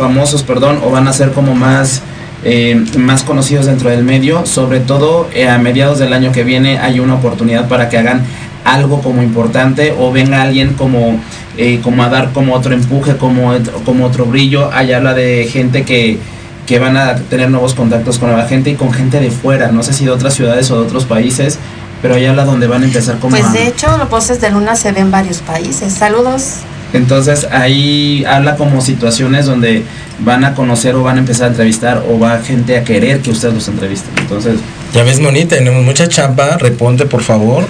famosos, perdón, o van a ser como más, eh, más conocidos dentro del medio. Sobre todo eh, a mediados del año que viene hay una oportunidad para que hagan algo como importante o venga alguien como, eh, como a dar como otro empuje, como, como otro brillo. Ahí habla de gente que, que van a tener nuevos contactos con la gente y con gente de fuera, no sé si de otras ciudades o de otros países, pero ahí habla donde van a empezar como Pues a- de hecho, los voces de luna se ven en varios países. Saludos. Entonces ahí habla como situaciones donde van a conocer o van a empezar a entrevistar o va gente a querer que ustedes los entrevisten. Entonces, Ya ves, Moni, tenemos mucha chamba. Reponte, por favor.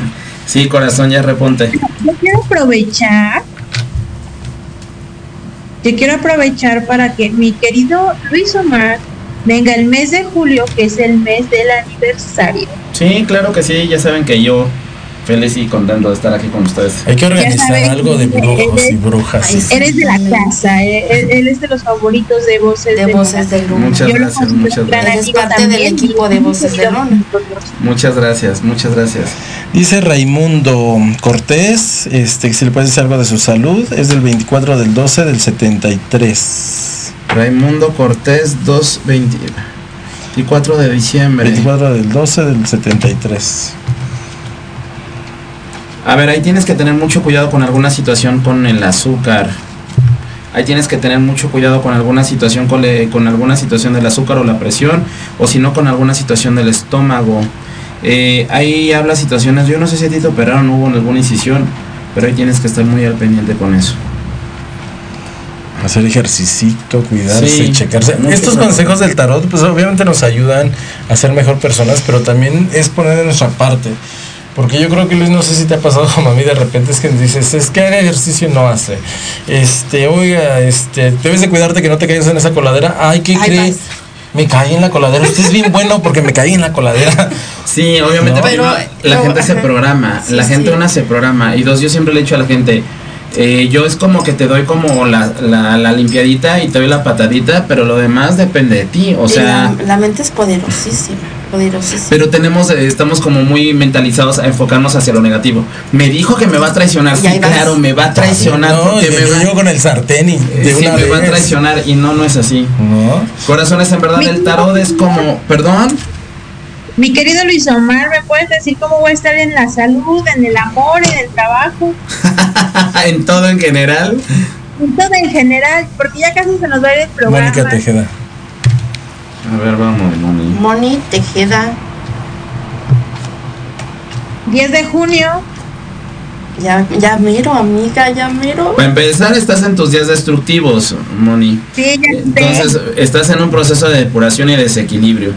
sí, corazón, ya reponte. Yo quiero aprovechar. Yo quiero aprovechar para que mi querido Luis Omar venga el mes de julio, que es el mes del aniversario. Sí, claro que sí, ya saben que yo feliz y contento de estar aquí con ustedes. Hay que organizar algo de brujos y brujas. Eres de la casa, eh, él, él es de los favoritos de Voces De Voces de Luna. Muchas Yo gracias, muchas gracias. Eres parte del equipo de Voces de Luna. Muchas gracias, muchas gracias. Dice Raimundo Cortés, este, si le puede decir algo de su salud, es del 24 del 12 del 73. Raimundo Cortés, 2, 24 de diciembre. 24 del 12 del 73. A ver, ahí tienes que tener mucho cuidado con alguna situación con el azúcar. Ahí tienes que tener mucho cuidado con alguna situación con, le- con alguna situación del azúcar o la presión, o si no con alguna situación del estómago. Eh, ahí habla situaciones, yo no sé si a ti te operaron o hubo alguna incisión, pero ahí tienes que estar muy al pendiente con eso. Hacer ejercicito, cuidarse, Sí, checarse. Estos trabajo. consejos del tarot, pues obviamente nos ayudan a ser mejor personas, pero también es poner de nuestra parte. Porque yo creo que Luis, no sé si te ha pasado como a mí de repente, es que dices, es que haga ejercicio y no hace. Este, oiga, este, debes de cuidarte que no te caigas en esa coladera. Ay, ¿qué Ay, crees? Me caí en la coladera. Usted es bien bueno porque me caí en la coladera. Sí, obviamente No. pero la Pero, gente se ajá. programa, Sí, la gente sí. una se programa y dos, yo siempre le he dicho a la gente, eh, yo es como que te doy como la, la, la limpiadita y te doy la patadita, pero lo demás depende de ti, o sea... la, la mente es poderosísima, poderosísima. Pero tenemos, eh, estamos como muy mentalizados a enfocarnos hacia lo negativo. Me dijo que me va a traicionar, sí, claro, me va a traicionar No, porque me va, con el sartén y de sí, una me va a traicionar y no, no es así. No. Corazones, en verdad, el tarot es como, perdón, Mi querido Luis Omar, ¿me puedes decir cómo voy a estar en la salud, en el amor, en el trabajo? en todo en general. En todo en general, porque ya casi se nos va a ir el programa. Mónica Tejeda. A ver, vamos, Moni. Moni Tejeda. 10 de junio. Ya, ya miro, amiga, ya miro. Para empezar, estás en tus días destructivos, Moni. Sí, ya sé. Entonces, estás en un proceso de depuración y desequilibrio.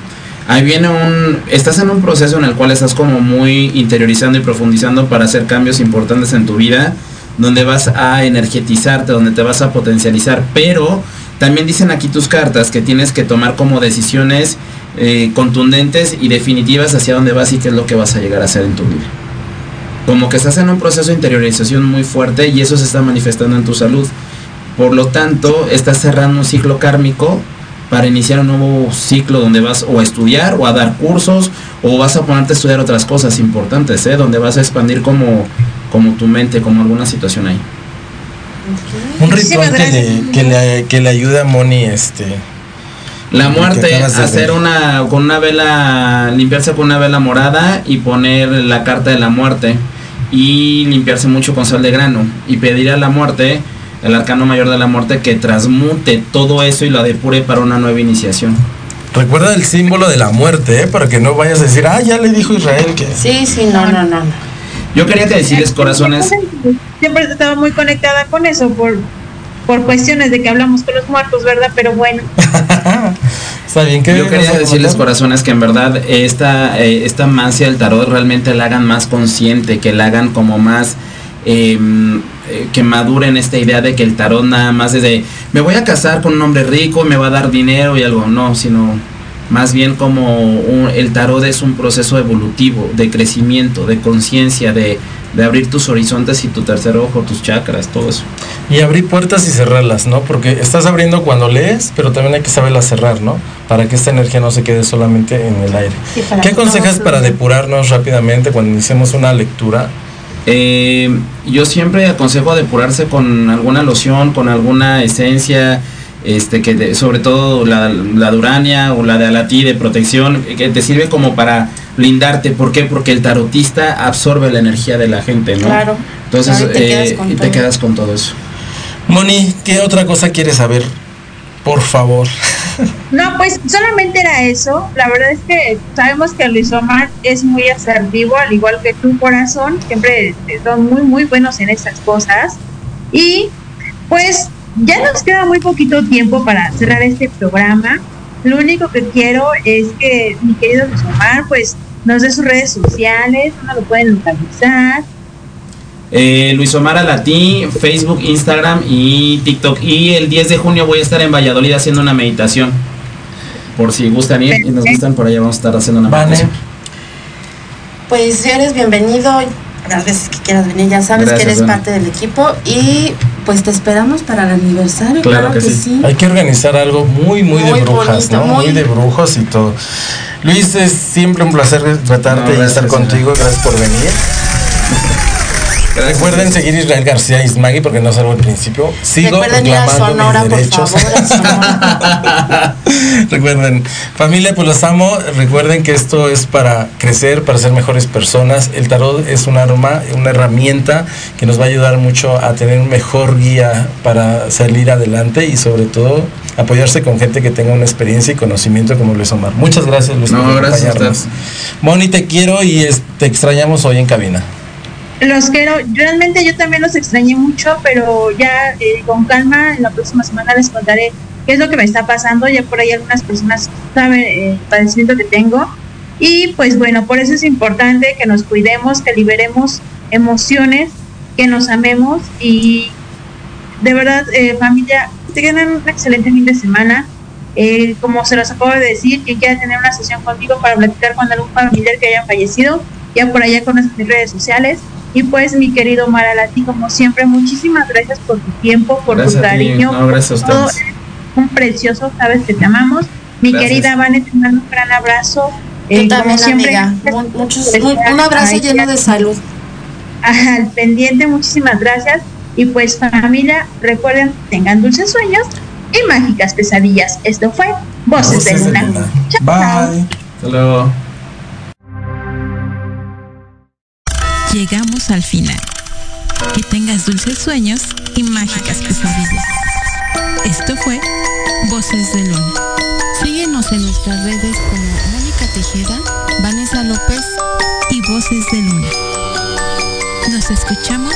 Ahí viene un. Estás en un proceso en el cual estás como muy interiorizando y profundizando para hacer cambios importantes en tu vida, donde vas a energetizarte, donde te vas a potencializar. Pero también dicen aquí tus cartas que tienes que tomar como decisiones eh, contundentes y definitivas hacia dónde vas y qué es lo que vas a llegar a hacer en tu vida. Como que estás en un proceso de interiorización muy fuerte y eso se está manifestando en tu salud. Por lo tanto, estás cerrando un ciclo kármico para iniciar un nuevo ciclo donde vas o a estudiar o a dar cursos o vas a ponerte a estudiar otras cosas importantes, ¿eh? donde vas a expandir como, como tu mente, como alguna situación ahí. Un ritual que le, que, le, que le ayude a Moni, este. La muerte, hacer ver. una con una vela, limpiarse con una vela morada y poner la carta de la muerte y limpiarse mucho con sal de grano y pedir a la muerte, el arcano mayor de la muerte, que transmute todo eso y la depure para una nueva iniciación. Recuerda el símbolo de la muerte, ¿eh? para que no vayas a decir, ah, ya le dijo Israel que. Sí, sí, no, no, no. no. Yo quería que decirles corazones, Siempre estaba muy conectada con eso por, por cuestiones de que hablamos con los muertos, ¿verdad? Pero bueno, Está bien que. yo quería decirles corazones que en verdad esta, eh, esta mancia del tarot realmente la hagan más consciente, que la hagan como más eh, eh, que maduren esta idea de que el tarot nada más es de me voy a casar con un hombre rico, me va a dar dinero y algo, no, sino más bien como un- el tarot es un proceso evolutivo, de crecimiento, de conciencia, de, de abrir tus horizontes y tu tercer ojo, tus chakras, todo eso. Y abrir puertas y cerrarlas, ¿no? Porque estás abriendo cuando lees, pero también hay que saberlas cerrar, ¿no? Para que esta energía no se quede solamente en el aire. ¿Qué aconsejas para depurarnos rápidamente cuando iniciemos una lectura? Eh, yo siempre aconsejo depurarse con alguna loción, con alguna esencia, este que de- sobre todo la, la durania o la de alatí de protección, que te sirve como para blindarte. ¿Por qué? Porque el tarotista absorbe la energía de la gente, ¿no? Claro. Entonces Claro, y te eh, quedas con y te todo. quedas con todo eso. Moni, ¿qué otra cosa quieres saber? Por favor. no, pues solamente era eso. La verdad es que sabemos que Luis Omar es muy asertivo, al igual que tu corazón. Siempre eh, son muy, muy buenos en estas cosas. Y pues ya nos queda muy poquito tiempo para cerrar este programa. Lo único que quiero es que mi querido Luis Omar, pues nos dé sus redes sociales, donde lo pueden localizar. Eh, Luis Omar Alatí, Facebook, Instagram y TikTok. Y el 10 de junio voy a estar en Valladolid haciendo una meditación. Por si gustan ir y nos gustan, por allá vamos a estar haciendo una meditación. Pues eres bienvenido. Las veces que quieras venir, ya sabes Gracias, que eres parte del equipo y pues te esperamos para el aniversario. Claro Claro, que que, sí. sí. Hay que organizar algo muy, muy, de brujas, bonito, ¿no? Muy... muy- de brujos y todo. Luis, es siempre un placer tratarte No, y estar contigo. Gracias por venir. Recuerden seguir Israel García Ismagui porque no salgo al principio. Sigo Recuerden ir a reclamando Sonora, mis por derechos. favor. a Sonora. Recuerden, familia, pues los amo. Recuerden que esto es para crecer, para ser mejores personas. El tarot es un arma, una herramienta que nos va a ayudar mucho a tener un mejor guía para salir adelante y sobre todo apoyarse con gente que tenga una experiencia y conocimiento como Luis Omar. Muchas gracias, Luis, No, por gracias a. Moni, te quiero y es- te extrañamos hoy en cabina. Los quiero, realmente yo también los extrañé mucho, pero ya eh, con calma, en la próxima semana les contaré qué es lo que me está pasando. Ya por ahí algunas personas saben eh, el padecimiento que tengo. Y pues bueno, por eso es importante que nos cuidemos, que liberemos emociones, que nos amemos y de verdad, eh, familia, tengan un excelente fin de semana. Eh, como se los acabo de decir, quien quiera tener una sesión conmigo para platicar con algún familiar que haya fallecido, ya por allá con mis redes sociales. Y pues, mi querido Maralati, como siempre, muchísimas gracias por tu tiempo, por Gracias tu a cariño. No, gracias a por todo. ustedes. Eres un precioso, sabes que te amamos. Mi Gracias. querida Vane, te mando un gran abrazo. Yo Eh, también, como siempre, amiga. muchos- un, un abrazo lleno de salud. al pendiente, muchísimas gracias. Y pues familia, recuerden, tengan dulces sueños y mágicas pesadillas. Esto fue Voces, de Voces de Luna. Luna. Chao, chao. Bye. Hasta luego. Llegamos al final. Que tengas dulces sueños y mágicas pesadillas. Esto fue Voces de Luna. Síguenos en nuestras redes como Mónica Tejeda, Vanessa López y Voces de Luna. Nos escuchamos